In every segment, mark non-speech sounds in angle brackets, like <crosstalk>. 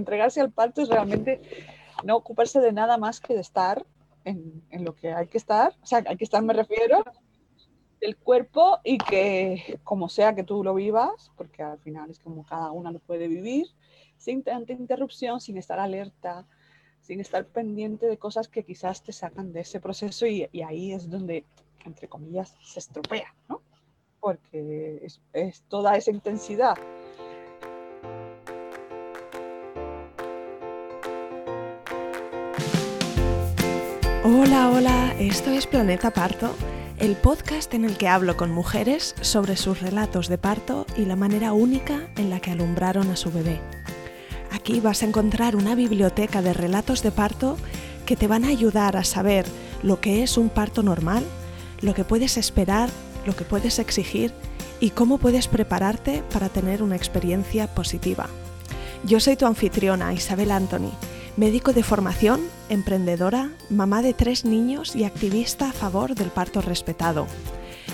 entregarse al parto es realmente no ocuparse de nada más que de estar en, en lo que hay que estar, o sea, hay que estar, me refiero, del cuerpo y que como sea que tú lo vivas, porque al final es como cada una lo puede vivir, sin tanta interrupción, sin estar alerta, sin estar pendiente de cosas que quizás te sacan de ese proceso y, y ahí es donde, entre comillas, se estropea, ¿no? Porque es, es toda esa intensidad Hola, hola, esto es Planeta Parto, el podcast en el que hablo con mujeres sobre sus relatos de parto y la manera única en la que alumbraron a su bebé. Aquí vas a encontrar una biblioteca de relatos de parto que te van a ayudar a saber lo que es un parto normal, lo que puedes esperar, lo que puedes exigir y cómo puedes prepararte para tener una experiencia positiva. Yo soy tu anfitriona, Isabel Anthony médico de formación, emprendedora, mamá de tres niños y activista a favor del parto respetado.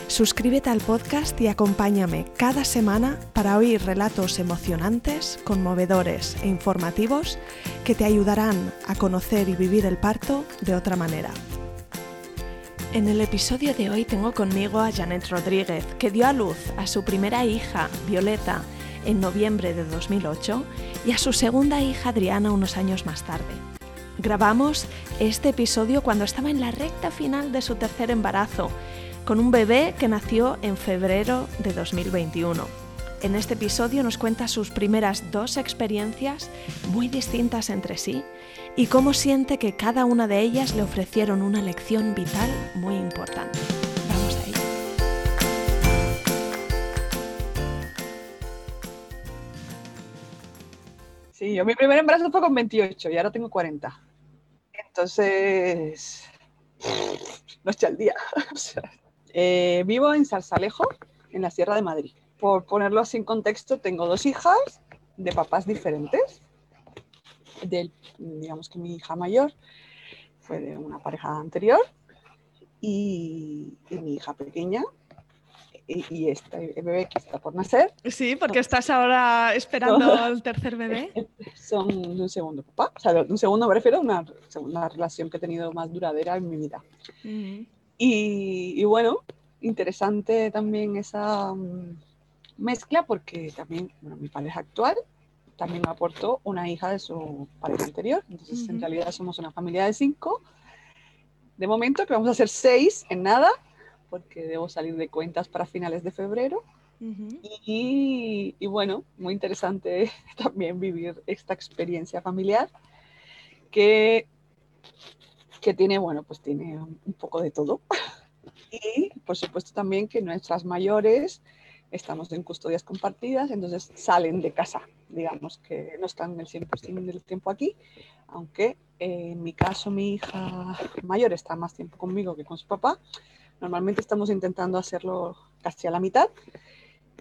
Suscríbete al podcast y acompáñame cada semana para oír relatos emocionantes, conmovedores e informativos que te ayudarán a conocer y vivir el parto de otra manera. En el episodio de hoy tengo conmigo a Janet Rodríguez, que dio a luz a su primera hija, Violeta, en noviembre de 2008 y a su segunda hija Adriana unos años más tarde. Grabamos este episodio cuando estaba en la recta final de su tercer embarazo, con un bebé que nació en febrero de 2021. En este episodio nos cuenta sus primeras dos experiencias muy distintas entre sí y cómo siente que cada una de ellas le ofrecieron una lección vital muy importante. Sí, yo mi primer embarazo fue con 28 y ahora tengo 40. Entonces, noche al día. <laughs> Eh, vivo en Sarsalejo, en la Sierra de Madrid. Por ponerlo así en contexto, tengo dos hijas de papás diferentes. digamos que mi hija mayor fue de una pareja anterior y mi hija pequeña y, este bebé que está por nacer. Sí, porque estás ahora esperando el tercer bebé. <laughs> Son de un segundo papá, o sea, de un segundo me refiero a una, segunda relación que he tenido más duradera en mi vida. y, bueno, interesante también esa mm, mezcla porque también, bueno, mi pareja actual también me aportó una hija de su pareja anterior, entonces en realidad somos una familia de cinco. De momento que vamos a ser seis en nada, porque debo salir de cuentas para finales de febrero. y, bueno, muy interesante <laughs> también vivir esta experiencia familiar que, que tiene, bueno, pues tiene un poco de todo. <laughs> Y por supuesto también que nuestras mayores estamos en custodias compartidas, entonces salen de casa, digamos que no están el 100% del tiempo aquí, aunque en mi caso mi hija mayor está más tiempo conmigo que con su papá, Normalmente estamos intentando hacerlo casi a la mitad.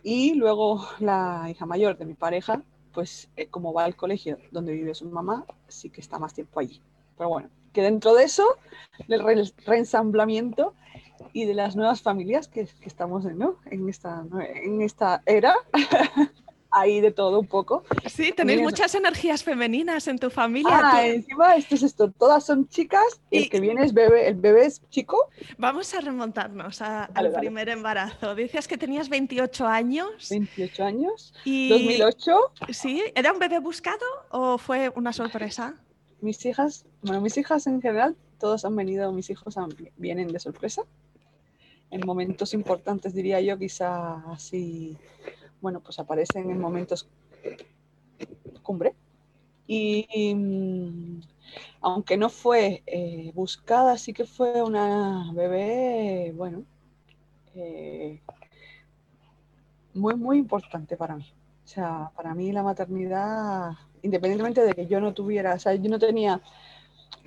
Y luego la hija mayor de mi pareja, pues eh, como va al colegio donde vive su mamá, sí que está más tiempo allí. Pero bueno, que dentro de eso, del reensamblamiento y de las nuevas familias que, estamos ¿no? en, esta, en esta era, <laughs> ahí de todo un poco. Sí, tenéis muchas energías femeninas en tu familia. Ah, encima esto es esto, todas son chicas y, el que viene es bebé, el bebé es chico. Vamos a remontarnos al primer embarazo. Dices que tenías 28 años. 28 años. Y... 2008. Sí, ¿era un bebé buscado o fue una sorpresa? Mis hijas, bueno, mis hijas en general, todos han venido, mis hijos vienen de sorpresa. En momentos importantes diría yo, quizá así bueno, pues aparecen en momentos cumbre. Y, mm, aunque no fue eh, buscada, sí que fue una bebé, bueno, eh, muy, muy importante para mí. O sea, para mí la maternidad, independientemente de que yo no tuviera, o sea, yo no tenía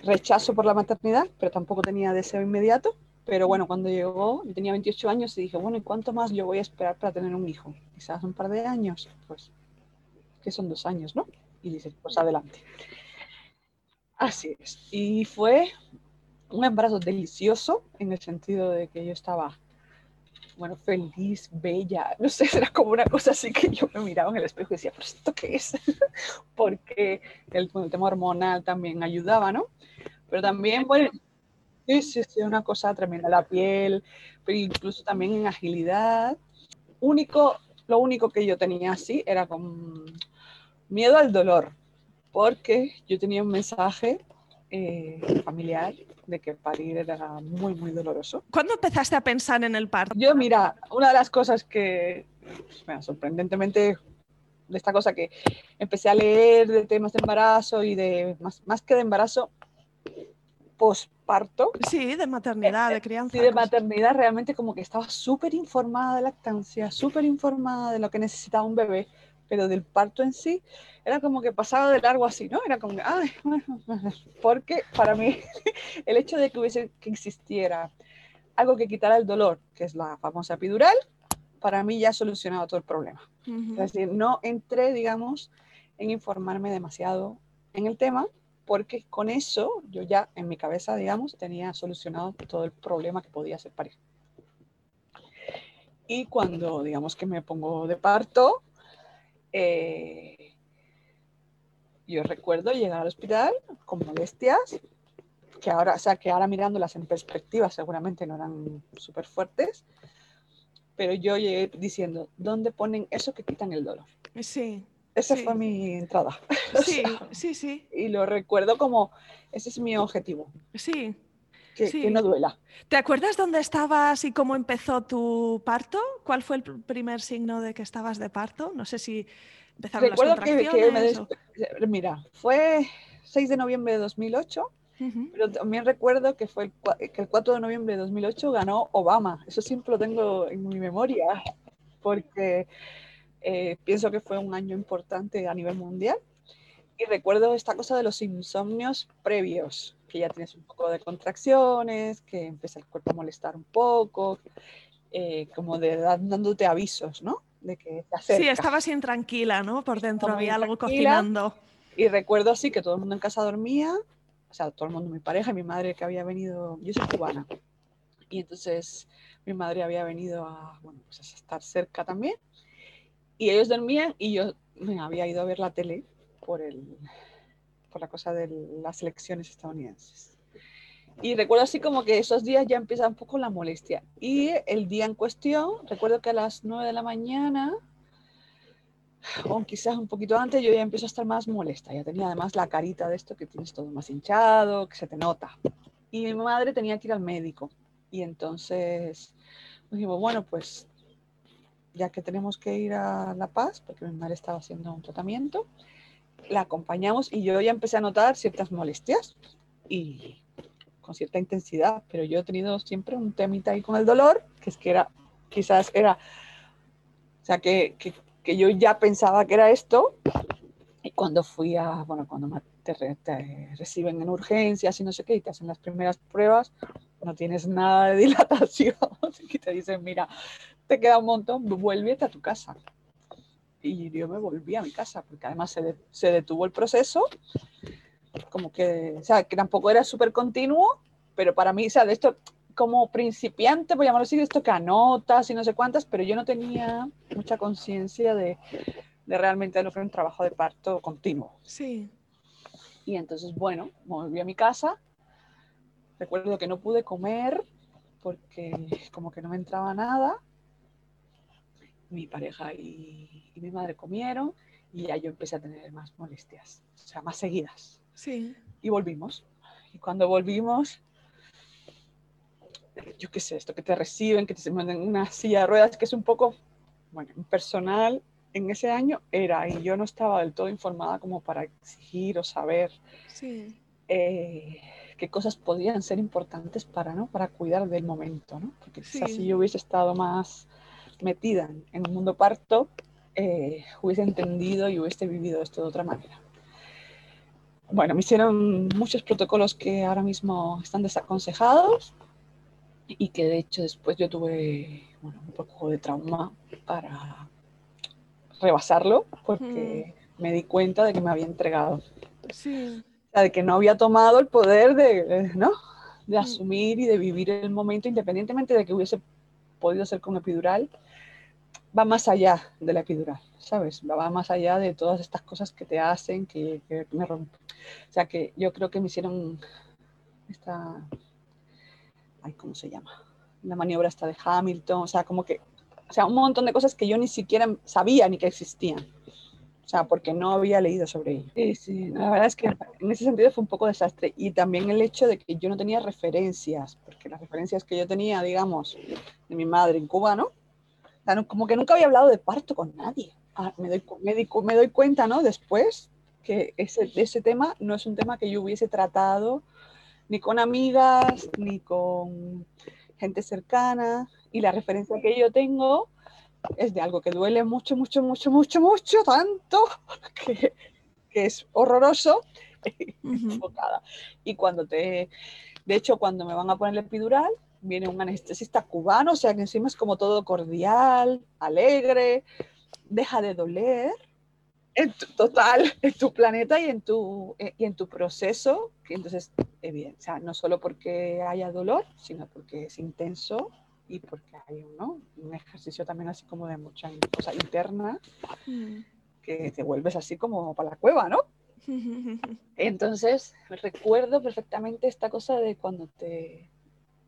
rechazo por la maternidad, pero tampoco tenía deseo inmediato. Pero bueno, cuando llegó, yo tenía 28 años y dije, bueno, ¿y cuánto más yo voy a esperar para tener un hijo? Quizás un par de años, pues, que son dos años, ¿no? Y dices, pues adelante. Así es. Y fue un embarazo delicioso en el sentido de que yo estaba bueno, feliz, bella, <laughs> no sé, era como una cosa así que yo me miraba en el espejo y decía, pero ¿esto qué es? <laughs> Porque el, el, tema hormonal también ayudaba, ¿no? Pero también, bueno, sí, sí, sí, una cosa tremenda, la piel, pero incluso también en agilidad. Único, lo único que yo tenía así era con miedo al dolor, porque yo tenía un mensaje eh, familiar de que parir era muy, muy doloroso. ¿Cuándo empezaste a pensar en el parto? Yo, mira, una de las cosas que, bueno, sorprendentemente, de esta cosa que empecé a leer de temas de embarazo y de, más, más que de embarazo, posparto. Sí, de maternidad, de <laughs> crianza. Sí, de maternidad, realmente como que estaba súper informada de lactancia, súper informada de lo que necesitaba un bebé, pero del parto en sí era como que pasaba de largo así, ¿no? Era como ay, <laughs> porque para mí <laughs> el hecho de que hubiese, que existiera algo que quitara el dolor, que es la famosa epidural, para mí ya ha solucionado todo el problema. Es decir, no entré, digamos, en informarme demasiado en el tema, porque con eso yo ya en mi cabeza, digamos, tenía solucionado todo el problema que podía ser parir. Y cuando, digamos, que me pongo de parto, eh, yo recuerdo llegar al hospital con molestias, que ahora, o sea, que ahora mirándolas en perspectiva seguramente no eran súper fuertes, pero yo llegué diciendo, ¿dónde ponen eso que quitan el dolor? Sí. Esa fue mi entrada. <laughs> Sí, sí, sí. Y lo recuerdo como, ese es mi objetivo. Sí. Que, que, no duela. ¿Te acuerdas dónde estabas y cómo empezó tu parto? ¿Cuál fue el primer signo de que estabas de parto? No sé si empezaron Recuerdo las que, que me Mira, fue 6 de noviembre de 2008, pero también recuerdo que fue el, que el 4 de noviembre de 2008 ganó Obama. Eso siempre lo tengo en mi memoria, porque eh, pienso que fue un año importante a nivel mundial. Y recuerdo esta cosa de los insomnios previos, que ya tienes un poco de contracciones, que empieza el cuerpo a molestar un poco, eh, como de dándote avisos, ¿no? De que te acerca. Sí, estabas intranquila, ¿no? Por dentro había algo cocinando. Y recuerdo así que todo el mundo en casa dormía, o sea, todo el mundo, mi pareja, mi madre que había venido, yo soy cubana, y entonces mi madre había venido a, bueno, pues a estar cerca también, y ellos dormían y yo me había ido a ver la tele por, el, por la cosa de las elecciones estadounidenses. Y recuerdo así como que esos días ya empieza un poco la molestia. Y el día en cuestión, recuerdo que a las 9 de la mañana, o quizás un poquito antes, yo ya empiezo a estar más molesta. Ya tenía además la carita de esto que tienes todo más hinchado, que se te nota. Y mi madre tenía que ir al médico. Y entonces dijimos, bueno, pues ya que tenemos que ir a La Paz, porque mi madre estaba haciendo un tratamiento, la acompañamos y yo ya empecé a notar ciertas molestias y con cierta intensidad, pero yo he tenido siempre un temita ahí con el dolor, que es que era, quizás era, o sea, que, que, que yo ya pensaba que era esto, y cuando fui a, bueno, cuando te, te, reciben en urgencias y no sé qué, y te hacen las primeras pruebas, no tienes nada de <laughs> dilatación, y te dicen, mira, te queda un montón, vuélvete a tu casa. Y yo me volví a mi casa, porque además se, de, se detuvo el proceso, como que, o sea, que tampoco era súper continuo, pero para mí, o sea, de esto, como principiante, voy a llamarlo así, de esto que anotas y no sé cuántas, pero yo no tenía mucha conciencia de, de realmente lo que era un trabajo de parto continuo. Sí. Y entonces, bueno, me volví a mi casa. Recuerdo que no pude comer porque como que no me entraba nada mi pareja y, y, mi madre comieron y ya yo empecé a tener más molestias, o sea, más seguidas. Sí. Y volvimos. Y cuando volvimos, yo qué sé, esto que te reciben, que te mandan una silla de ruedas, que es un poco, bueno, personal en ese año era, y yo no estaba del todo informada como para exigir o saber sí. eh, qué cosas podían ser importantes para, ¿no? para cuidar del momento, ¿no? Porque quizás sí. si yo hubiese estado más metida en el mundo parto, eh, hubiese entendido y hubiese vivido esto de otra manera. Bueno, me hicieron muchos protocolos que ahora mismo están desaconsejados y que de hecho después yo tuve bueno, un poco de trauma para rebasarlo porque mm. me di cuenta de que me había entregado. Sí. O sea, de que no había tomado el poder de, ¿no? de asumir y de vivir el momento independientemente de que hubiese podido ser con epidural, va más allá de la epidural, ¿sabes? Va más allá de todas estas cosas que te hacen, que, me rompen. O sea, que yo creo que me hicieron esta, ay, ¿cómo se llama? La maniobra esta de Hamilton, o sea, como que, o sea, un montón de cosas que yo ni siquiera sabía ni que existían. O sea, porque no había leído sobre ello. Sí, sí, la verdad es que en ese sentido fue un poco desastre. Y también el hecho de que yo no tenía referencias, porque las referencias que yo tenía, digamos, de mi madre en Cuba, ¿no? Como que nunca había hablado de parto con nadie. Ah, me, doy, me, doy cuenta, ¿no? Después que ese, ese tema no es un tema que yo hubiese tratado ni con amigas, ni con gente cercana. Y la referencia que yo tengo es de algo que duele mucho, mucho, mucho, mucho, mucho, tanto <laughs> que, que es horroroso. <laughs> Y cuando te, de hecho, cuando me van a poner el epidural, viene un anestesista cubano, o sea que encima es como todo cordial, alegre, deja de doler. En total, en tu planeta y en tu, eh, y en tu proceso, que entonces, es bien, o sea, no solo porque haya dolor, sino porque es intenso y porque hay ¿no? un ejercicio también así como de mucha cosa interna, mm. que te vuelves así como para la cueva, ¿no? <laughs> Entonces, recuerdo perfectamente esta cosa de cuando te,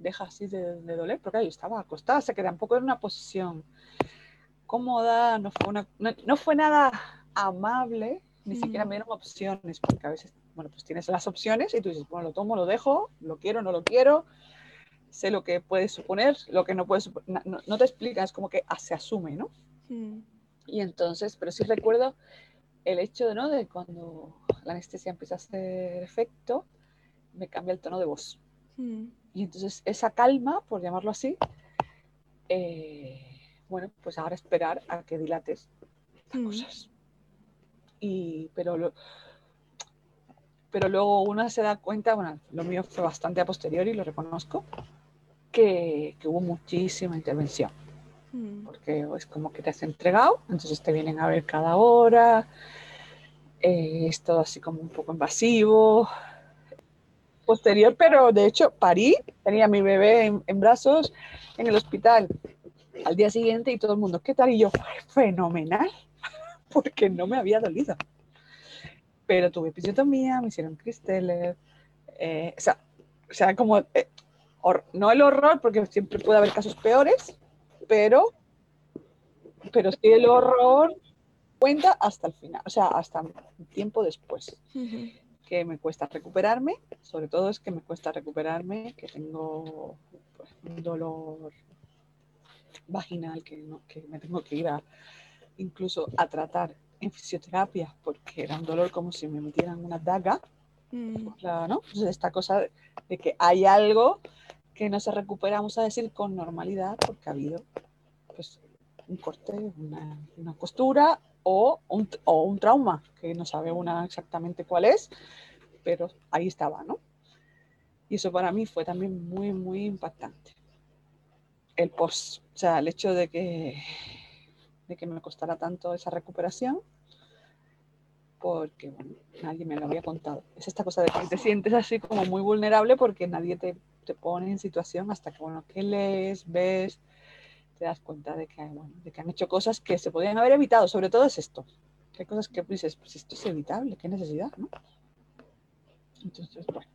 deja así de, doler, porque yo estaba acostada, se queda un poco en una posición cómoda, no fue, una, no, fue nada amable, ni siquiera me dieron opciones, porque a veces, bueno, pues tienes las opciones y tú dices, bueno, lo tomo, lo dejo, lo quiero, no lo quiero, sé lo que puede suponer, lo que no puede suponer, no, te explicas, como que se asume, ¿no? Y entonces, pero sí recuerdo el hecho ¿no? de cuando la anestesia empieza a hacer efecto, me cambia el tono de voz. Y entonces esa calma, por llamarlo así, eh, bueno, pues ahora esperar a que dilates estas mm. cosas. Y, pero, pero luego uno se da cuenta, bueno, lo mío fue bastante a posteriori, lo reconozco, que, que hubo muchísima intervención. Mm. Porque es como que te has entregado, entonces te vienen a ver cada hora, eh, es todo así como un poco invasivo, posterior, pero de hecho parí, tenía mi bebé en, brazos en el hospital al día siguiente y todo el mundo, ¿qué tal? Y yo, fenomenal, <laughs> porque no me había dolido. Pero tuve episiotomía, me hicieron cristeles, eh, o, sea, o sea, como, eh, no el horror, porque siempre puede haber casos peores, pero, pero sí el horror cuenta hasta el final, o sea, hasta tiempo después que me cuesta recuperarme, sobre todo es que me cuesta recuperarme, que tengo pues, un dolor vaginal que, que me tengo que ir a, incluso a tratar en fisioterapia porque era un dolor como si me metieran una daga. Mm. ¿no? Entonces esta cosa de que hay algo que no se recupera, vamos a decir, con normalidad porque ha habido pues, un corte, una, una costura o un, o un trauma, que no sabe una exactamente cuál es, pero ahí estaba, ¿no? Y eso para mí fue también muy, muy impactante. El post, o sea, el hecho de que, de que me costara tanto esa recuperación, porque nadie me lo había contado. Es esta cosa de que te sientes así como muy vulnerable porque nadie te, te pone en situación hasta que, bueno, que lees, ves, te das cuenta de que, bueno, de que han hecho cosas que se podían haber evitado. Sobre todo es esto. Que hay cosas que dices, pues esto es evitable, qué necesidad, ¿no? Entonces, bueno.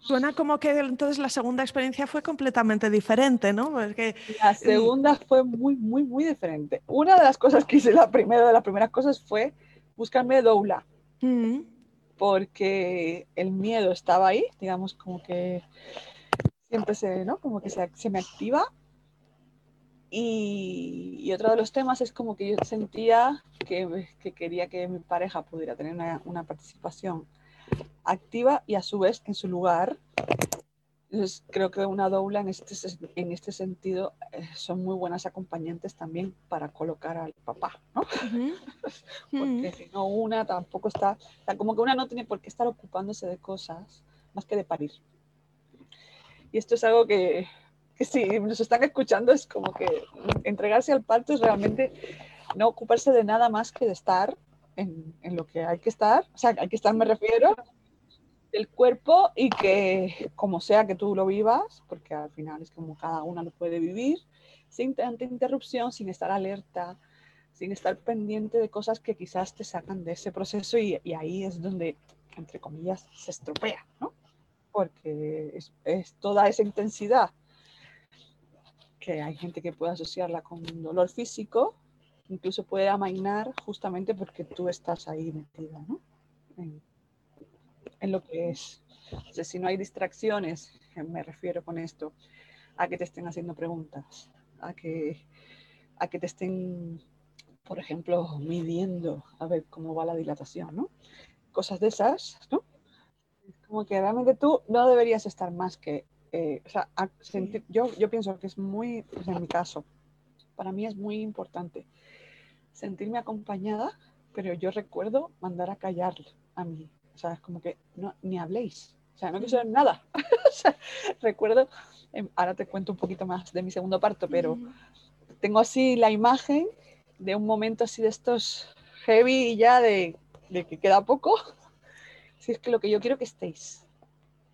Suena como que entonces la segunda experiencia fue completamente diferente, ¿no? Porque, la segunda fue muy, muy, muy diferente. Una de las cosas que hice la primera, de las primeras cosas fue buscarme doula. Mm. Porque el miedo estaba ahí, digamos, como que siempre se, ¿no? Como que se, se me activa y, otro de los temas es como que yo sentía que, que quería que mi pareja pudiera tener una, una, participación activa y a su vez en su lugar. Entonces, creo que una doula en este, en este sentido eh, son muy buenas acompañantes también para colocar al papá, ¿no? <laughs> Porque si no, una tampoco está, como que una no tiene por qué estar ocupándose de cosas más que de parir. Y esto es algo que, si nos están escuchando es como que entregarse al parto es realmente no ocuparse de nada más que de estar en, en, lo que hay que estar, o sea, hay que estar me refiero, del cuerpo y que como sea que tú lo vivas, porque al final es como cada una lo puede vivir, sin tanta interrupción, sin estar alerta, sin estar pendiente de cosas que quizás te sacan de ese proceso y, ahí es donde, entre comillas, se estropea, ¿no? Porque es, toda esa intensidad que hay gente que puede asociarla con un dolor físico, incluso puede amainar justamente porque tú estás ahí metida, ¿no? En, lo que es. Si no hay distracciones, me refiero con esto, a que te estén haciendo preguntas, a que, a que te estén por ejemplo, midiendo a ver cómo va la dilatación, ¿no? Cosas de esas, ¿no? Como que realmente tú no deberías estar más que, eh, o sea, yo, yo pienso que es muy, pues en mi caso, para mí es muy importante sentirme acompañada, pero yo recuerdo mandar a callar a mí, o sea, es como que no, ni habléis, o sea, no quiero saber nada. <laughs> o sea, recuerdo, em, ahora te cuento un poquito más de mi segundo parto, pero tengo así la imagen de un momento así de estos heavy y ya de, que queda poco, si es que lo que yo quiero que estéis,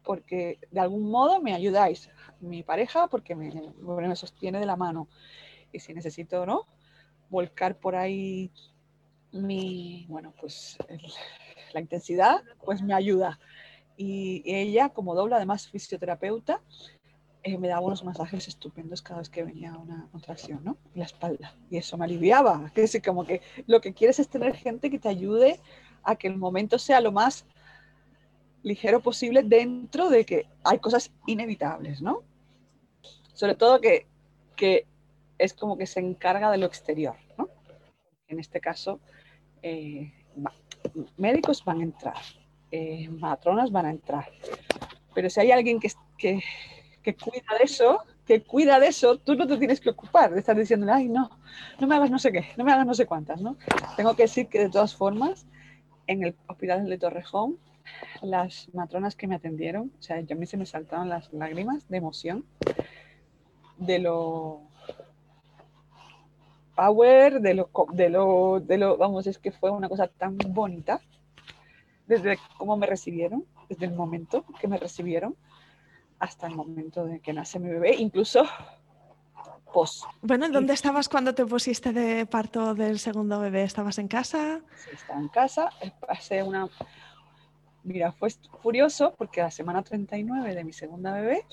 porque de algún modo me ayudáis, mi pareja, porque me, me sostiene de la mano, y si necesito, ¿no? Volcar por ahí mi, bueno, pues la intensidad, pues me ayuda. Y ella, como doble, además fisioterapeuta, eh, me daba unos masajes estupendos cada vez que venía una contracción, ¿no? La espalda. Y eso me aliviaba. <laughs> Que como que lo que quieres es tener gente que te ayude a que el momento sea lo más ligero posible dentro de que hay cosas inevitables, ¿no? Sobre todo que, que es como que se encarga de lo exterior, ¿no? En este caso, eh, médicos van a entrar, eh, matronas van a entrar, pero si hay alguien que, que, que cuida de eso, que cuida de eso, tú no te tienes que ocupar de estar diciendo, ay, no, no me hagas no sé qué, no me hagas no sé cuántas, ¿no? Tengo que decir que de todas formas, en el hospital de Torrejón, las matronas que me atendieron, o sea, yo a mí se me saltaban las lágrimas de emoción, de lo power, de lo, de lo, de lo, vamos, es que fue una cosa tan bonita, desde cómo me recibieron, desde el momento que me recibieron, hasta el momento de que nace mi bebé, incluso pos. Bueno, ¿dónde estabas cuando te pusiste de parto del segundo bebé? ¿Estabas en casa? Sí, estaba en casa. Pasé una... Mira, fue furioso porque la semana 39 de mi segunda bebé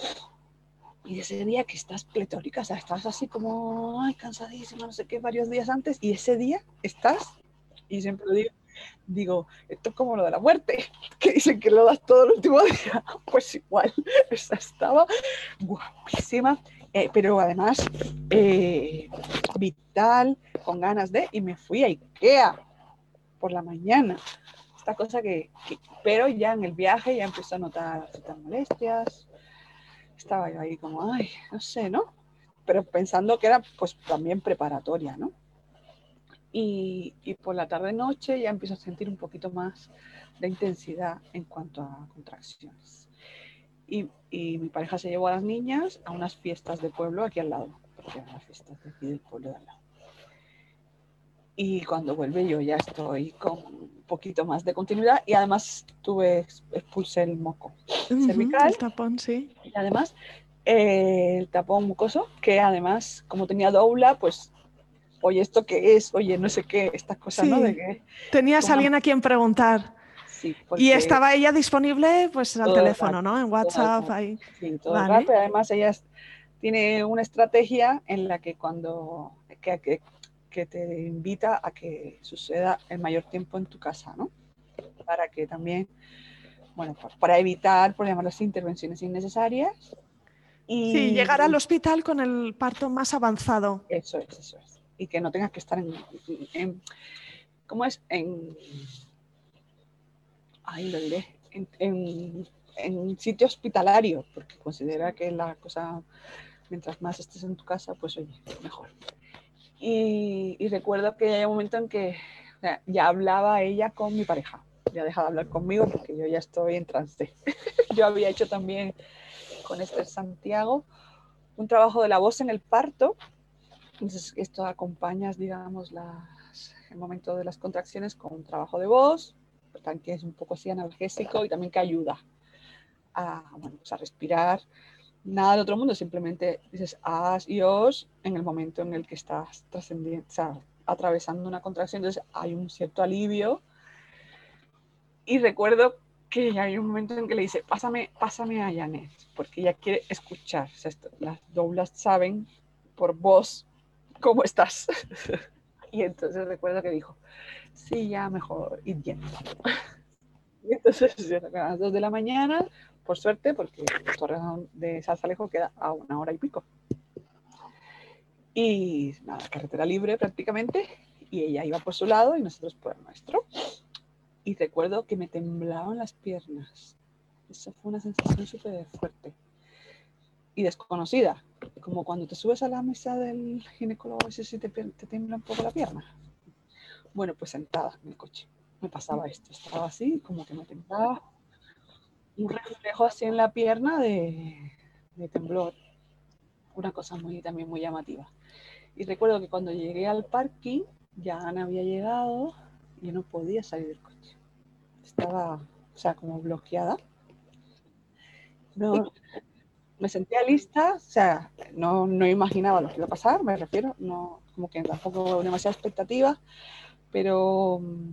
y ese día que estás pletórica, o sea, estás así como, cansadísima, no sé qué, varios días antes, y ese día estás, y siempre digo, digo, esto es como lo de la muerte, <laughs> que dicen que lo das todo el último día. <laughs> Pues igual, <laughs> estaba guapísima, eh, pero además eh, vital, con ganas de, y me fui a Ikea por la mañana. Esta cosa que, pero ya en el viaje ya empecé a notar ciertas molestias. Estaba yo ahí como, ay, no sé, ¿no? Pero pensando que era pues también preparatoria, ¿no? y, por la tarde-noche ya empiezo a sentir un poquito más de intensidad en cuanto a contracciones. Y, mi pareja se llevó a las niñas a unas fiestas de pueblo aquí al lado, porque eran las fiestas de aquí del pueblo de al lado. Y cuando vuelve yo ya estoy con un poquito más de continuidad y además tuve, expulsé el moco cervical. El tapón, sí. Y además eh, el tapón mucoso, que además como tenía doula, pues oye, ¿esto qué es? Oye, no sé qué, estas cosas, ¿no? Tenías a alguien a quien preguntar. Sí, Y estaba ella disponible pues al teléfono, ¿no? En WhatsApp. ahí. Sí, todo el rato. Además, ella tiene una estrategia en la que cuando que, que, te invita a que suceda el mayor tiempo en tu casa, ¿no? Para que también, bueno, para evitar, por llamarlo así, intervenciones innecesarias. Y... Sí, llegar al hospital con el parto más avanzado. Eso es, eso es y que no tengas que estar en, ¿cómo es? En, ahí lo diré, en, en, sitio hospitalario, porque considera que la cosa, mientras más estés en tu casa, pues oye, mejor. Y, y recuerdo que hay un momento en que ya hablaba ella con mi pareja, ya dejaba de hablar conmigo porque yo ya estoy en trance. <laughs> yo había hecho también con Esther Santiago un trabajo de la voz en el parto entonces, esto acompañas, digamos, las, el momento de las contracciones con un trabajo de voz que es un poco así analgésico y también que ayuda a, bueno, pues a respirar. Nada del otro mundo, simplemente dices as y os en el momento en el que estás trascendiendo, o sea, atravesando una contracción, entonces hay un cierto alivio. Y recuerdo que hay un momento en que le dice, pásame, pásame a Janet, porque ella quiere escuchar. O sea, las doblas saben por voz cómo estás. <laughs> y entonces recuerdo que dijo, sí, ya mejor ir yendo. <laughs> y entonces a las 2 de la mañana, por suerte, porque Torreón de Salzalejo queda a una hora y pico. Y nada, carretera libre prácticamente, y ella iba por su lado y nosotros por el nuestro. Y recuerdo que me temblaban las piernas. Esa fue una sensación súper fuerte y desconocida, como cuando te subes a la mesa del ginecólogo, a veces te, te tiembla un poco la pierna. Bueno, pues sentada en el coche, me pasaba esto, estaba así, como que me temblaba un reflejo así en la pierna de, temblor, una cosa muy, también muy llamativa. Y recuerdo que cuando llegué al parking, ya Ana había llegado y no podía salir del coche. Estaba, o sea, como bloqueada. No, me sentía lista, o sea, no, no, imaginaba lo que iba a pasar, me refiero, no, como que tampoco demasiada expectativa, pero mm,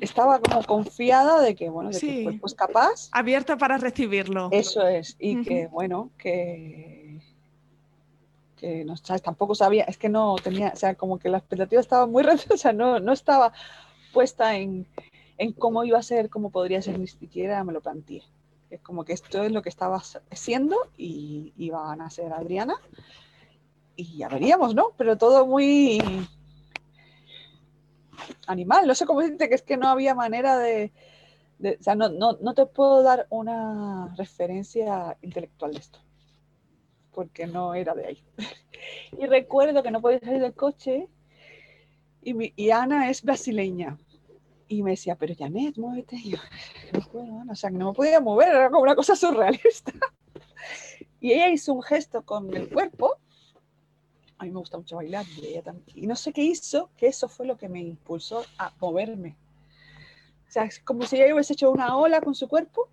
estaba como confiada de que, bueno, de que pues, pues, capaz. Abierta para recibirlo. Eso es, y que, bueno, que, que no, ¿sabes? tampoco sabía, es que no tenía, o sea, como que la expectativa estaba muy, <laughs> o sea, no, no estaba puesta en, en cómo iba a ser, cómo podría ser, ni siquiera me lo planteé. Es como que esto es lo que estaba haciendo y iba a nacer Adriana. Y ya veríamos, ¿no? Pero todo muy animal. No sé cómo decirte que es que no había manera de. o sea, no, no, no, te puedo dar una referencia intelectual de esto. Porque no era de ahí. <laughs> y recuerdo que no podía salir del coche. Y, mi, y Ana es brasileña. Y me decía, pero Janet, muévete. Y yo, no puedo, o sea, que no me podía mover, era como una cosa surrealista. <laughs> Y ella hizo un gesto con el cuerpo. A mí me gusta mucho bailar y ella también. Y no sé qué hizo, que eso fue lo que me impulsó a moverme. O sea, es como si ella hubiese hecho una ola con su cuerpo,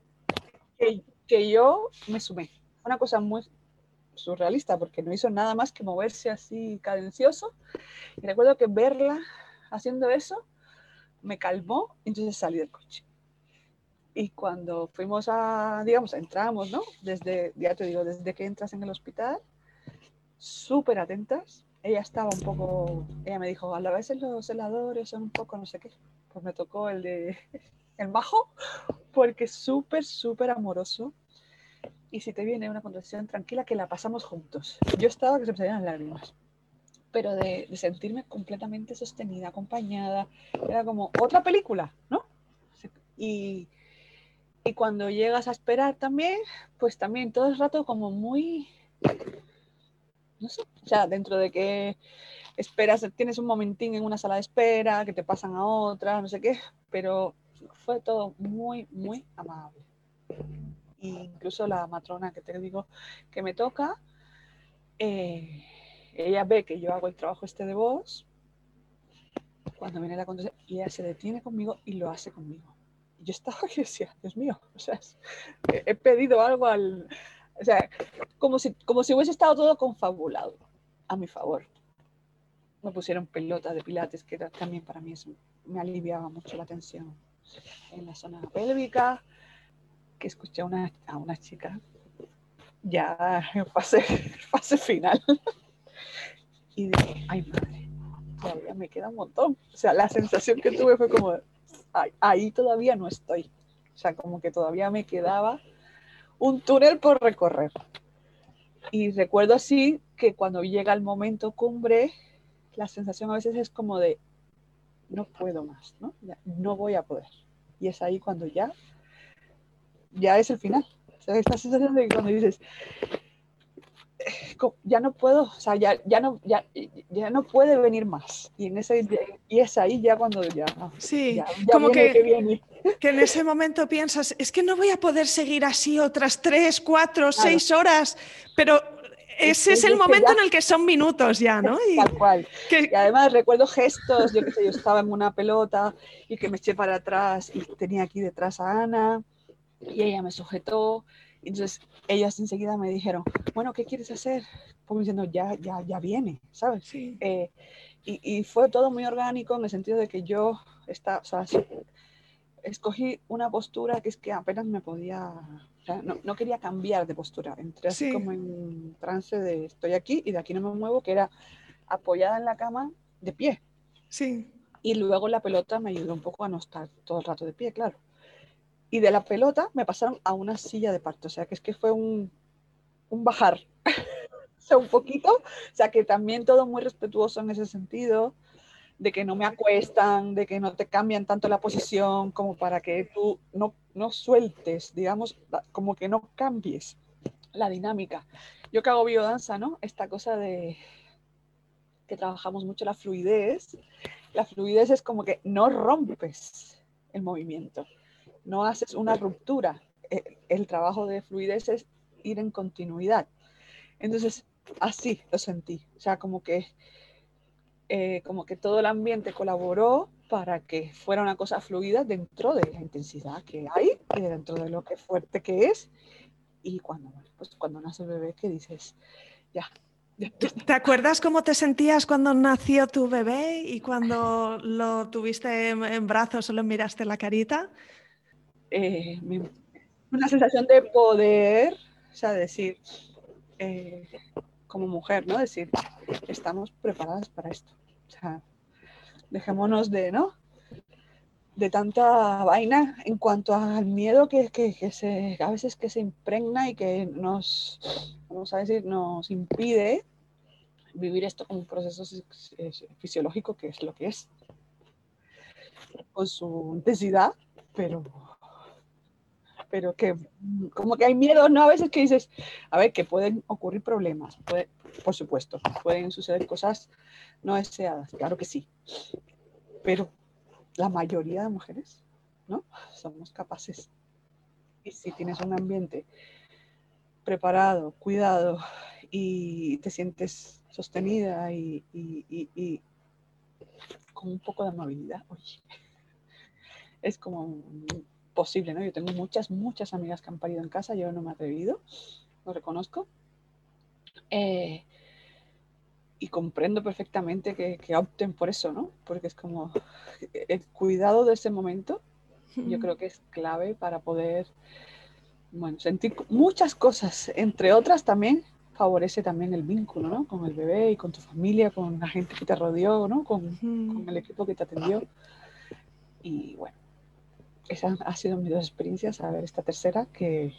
que, que yo me sumé. Una cosa muy surrealista, porque no hizo nada más que moverse así cadencioso. Y recuerdo que verla haciendo eso me calmó, entonces salí del coche. Y cuando fuimos a, digamos, entramos, ¿no? Desde, ya te digo, desde que entras en el hospital, súper atentas. Ella estaba un poco, ella me dijo, a la vez los heladores son un poco no sé qué. Pues me tocó el de, <laughs> el bajo, porque súper, súper amoroso. Y si te viene una contracción tranquila, que la pasamos juntos. Yo estaba que se me salían lágrimas pero de, sentirme completamente sostenida, acompañada. Era como otra película, ¿no? Y, y cuando llegas a esperar también, pues también todo el rato como muy, no sé, o sea, dentro de que esperas, tienes un momentín en una sala de espera, que te pasan a otra, no sé qué, pero fue todo muy, muy amable. incluso la matrona que te digo que me toca, eh, ella ve que yo hago el trabajo este de voz, cuando viene la contraseña, y ella se detiene conmigo y lo hace conmigo. Y yo estaba <laughs> aquí decía, Dios mío, o sea, he pedido algo al... O sea, como si, como si hubiese estado todo confabulado a mi favor. Me pusieron pelota de pilates, que también para mí eso me aliviaba mucho la tensión en la zona pélvica, que escuché a una, a una chica ya en <laughs> fase, fase final y dije, ay madre, todavía me queda un montón. O sea, la sensación que tuve fue como, ahí todavía no estoy. O sea, como que todavía me quedaba un túnel por recorrer. Y recuerdo así que cuando llega el momento cumbre, la sensación a veces es como de, no puedo más, ¿no? no voy a poder. Y es ahí cuando ya, ya es el final. O sea, esta sensación de que cuando dices, <sighs> ya no puedo, o sea, ya, ya, no, ya, ya no puede venir más. Y, en ese, y es ahí ya cuando ya... Sí, como que, <laughs> que, en ese momento piensas, es que no voy a poder seguir así otras tres, cuatro, seis horas, pero ese es el momento en el que son minutos ya, ¿no? <laughs> Y, Tal cual. Y además recuerdo gestos, yo que sé, yo estaba en una pelota y que me eché para atrás y tenía aquí detrás a Ana y ella me sujetó. Entonces ellas enseguida me dijeron, bueno, ¿qué quieres hacer? Como diciendo, ya, ya, ya viene, ¿sabes? Sí. Eh, y, y, fue todo muy orgánico en el sentido de que yo está, o sea, escogí una postura que es que apenas me podía, no, no, quería cambiar de postura, entré así como en trance de estoy aquí y de aquí no me muevo, que era apoyada en la cama de pie. Sí. Y luego la pelota me ayudó un poco a no estar todo el rato de pie, claro. Y de la pelota me pasaron a una silla de parto, o sea que es que fue un, un bajar, <laughs> o sea, un poquito, o sea que también todo muy respetuoso en ese sentido de que no me acuestan, de que no te cambian tanto la posición como para que tú no, no sueltes, digamos, como que no cambies la dinámica. Yo que hago biodanza, ¿no? Esta cosa de que trabajamos mucho la fluidez. La fluidez es como que no rompes el movimiento, no haces una ruptura. El, el trabajo de fluidez es ir en continuidad. Entonces, así lo sentí. O sea, como que eh, como que todo el ambiente colaboró para que fuera una cosa fluida dentro de la intensidad que hay y dentro de lo que fuerte que es. Y cuando, pues cuando nace el bebé, que dices, ya, ¿Te acuerdas cómo te sentías cuando nació tu bebé y cuando lo tuviste en, brazos o lo miraste la carita? Eh, una sensación de poder, o sea, decir, eh, como mujer, ¿no? Decir, estamos preparadas para esto. O sea, dejémonos de, ¿no? De tanta vaina en cuanto al miedo que, que, se, a veces que se impregna y que nos, vamos a decir, nos impide vivir esto como un proceso fisiológico que es lo que es, con su intensidad, pero pero que como que hay miedo, ¿no? A veces que dices, a ver, que pueden ocurrir problemas, puede, por supuesto, pueden suceder cosas no deseadas, claro que sí, pero la mayoría de mujeres, ¿no? Somos capaces. Y si tienes un ambiente preparado, cuidado y te sientes sostenida y, y con un poco de amabilidad, oye, es como posible, ¿no? Yo tengo muchas, muchas amigas que han parido en casa, yo no me he atrevido, lo reconozco. Eh, y comprendo perfectamente que, que, opten por eso, ¿no? Porque es como el cuidado de ese momento, yo creo que es clave para poder, bueno, sentir muchas cosas, entre otras también favorece también el vínculo, ¿no? Con el bebé y con tu familia, con la gente que te rodeó, ¿no? Con, con el equipo que te atendió. Y bueno, esas han sido mis dos experiencias. A ver, esta tercera que,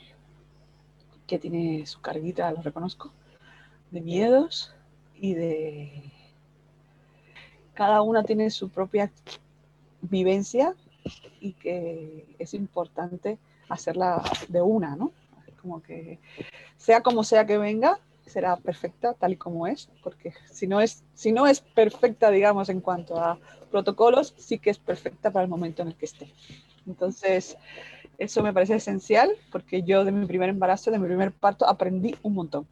que tiene su carguita, lo reconozco, de miedos y de... Cada una tiene su propia vivencia y que es importante hacerla de una, ¿no? Como que sea como sea que venga, será perfecta tal y como es, porque si no es, si no es perfecta, digamos, en cuanto a protocolos, sí que es perfecta para el momento en el que esté. Entonces, eso me parece esencial porque yo de mi primer embarazo, de mi primer parto, aprendí un montón.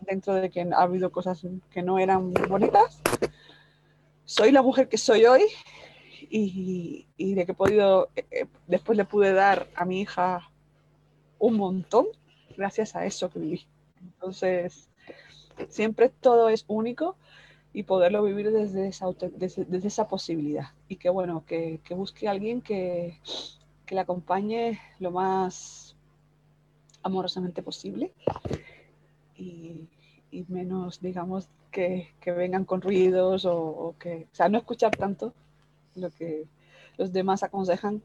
Dentro de que ha habido cosas que no eran bonitas, soy la mujer que soy hoy y, de que he podido, eh, eh, después le pude dar a mi hija un montón gracias a eso que viví. Entonces, siempre todo es único y poderlo vivir desde esa, desde, esa posibilidad. Y que bueno, que, que busque a alguien que, que le acompañe lo más amorosamente posible y, y menos, digamos, que, que, vengan con ruidos o, que, o sea, no escuchar tanto lo que los demás aconsejan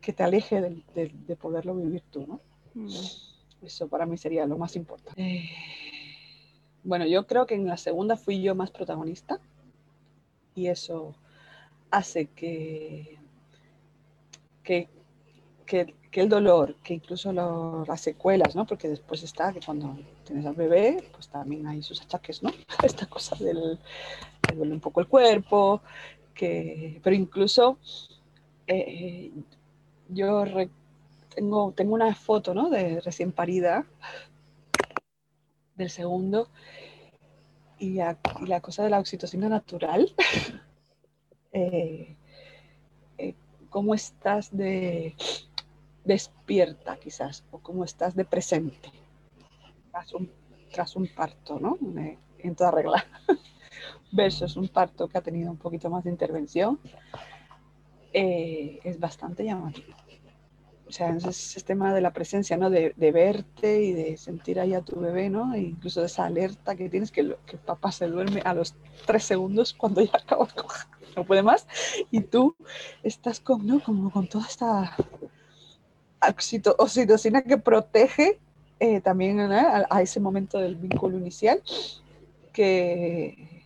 que te aleje de, de, poderlo vivir tú, ¿no? Mm. Eso para mí sería lo más importante. Eh, bueno, yo creo que en la segunda fui yo más protagonista y eso hace que, que, el dolor, que incluso las secuelas, ¿no? Porque después está que cuando tienes al bebé, pues también hay sus achaques, ¿no? <laughs> Esta cosa del que duele un poco el cuerpo, que, pero incluso eh, yo tengo, tengo una foto, ¿no? De recién parida del segundo. Y, la cosa de la oxitocina natural, <laughs> eh, eh, cómo estás de despierta quizás, o cómo estás de presente tras un, tras un parto, ¿no? En toda regla. <laughs> Versus un parto que ha tenido un poquito más de intervención, eh, es bastante llamativo o sea, ese sistema de la presencia, ¿no? De, verte y de sentir ahí a tu bebé, ¿no? E incluso esa alerta que tienes, que, papá se duerme a los tres segundos cuando ya acaba, <laughs> no puede más, y tú estás con, ¿no? Como con toda esta oxitocina que protege eh, también a, a, ese momento del vínculo inicial, que,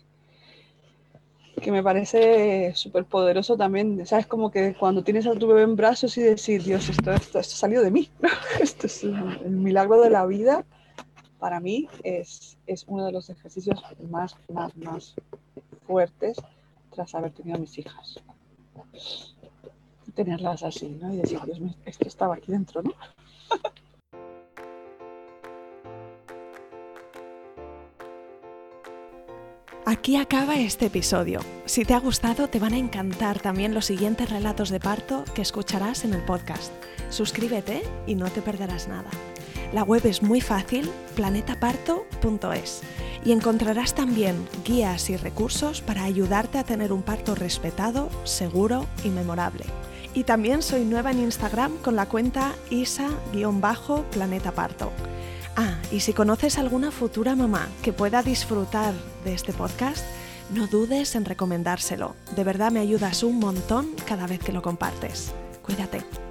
que me parece súper poderoso también, ¿sabes? Como que cuando tienes a tu bebé en brazos y decir, Dios, esto, esto, esto salió de mí, <laughs> esto es el milagro de la vida, para mí es, es uno de los ejercicios más, más, más fuertes tras haber tenido a mis hijas. Tenerlas así, ¿no? Y decir, Dios, esto estaba aquí dentro, ¿no? Aquí acaba este episodio. Si te ha gustado, te van a encantar también los siguientes relatos de parto que escucharás en el podcast. Suscríbete y no te perderás nada. La web es muy fácil, planetaparto.es, y encontrarás también guías y recursos para ayudarte a tener un parto respetado, seguro y memorable. Y también soy nueva en Instagram con la cuenta isa-planetaparto. Y si conoces alguna futura mamá que pueda disfrutar de este podcast, no dudes en recomendárselo. De verdad me ayudas un montón cada vez que lo compartes. Cuídate.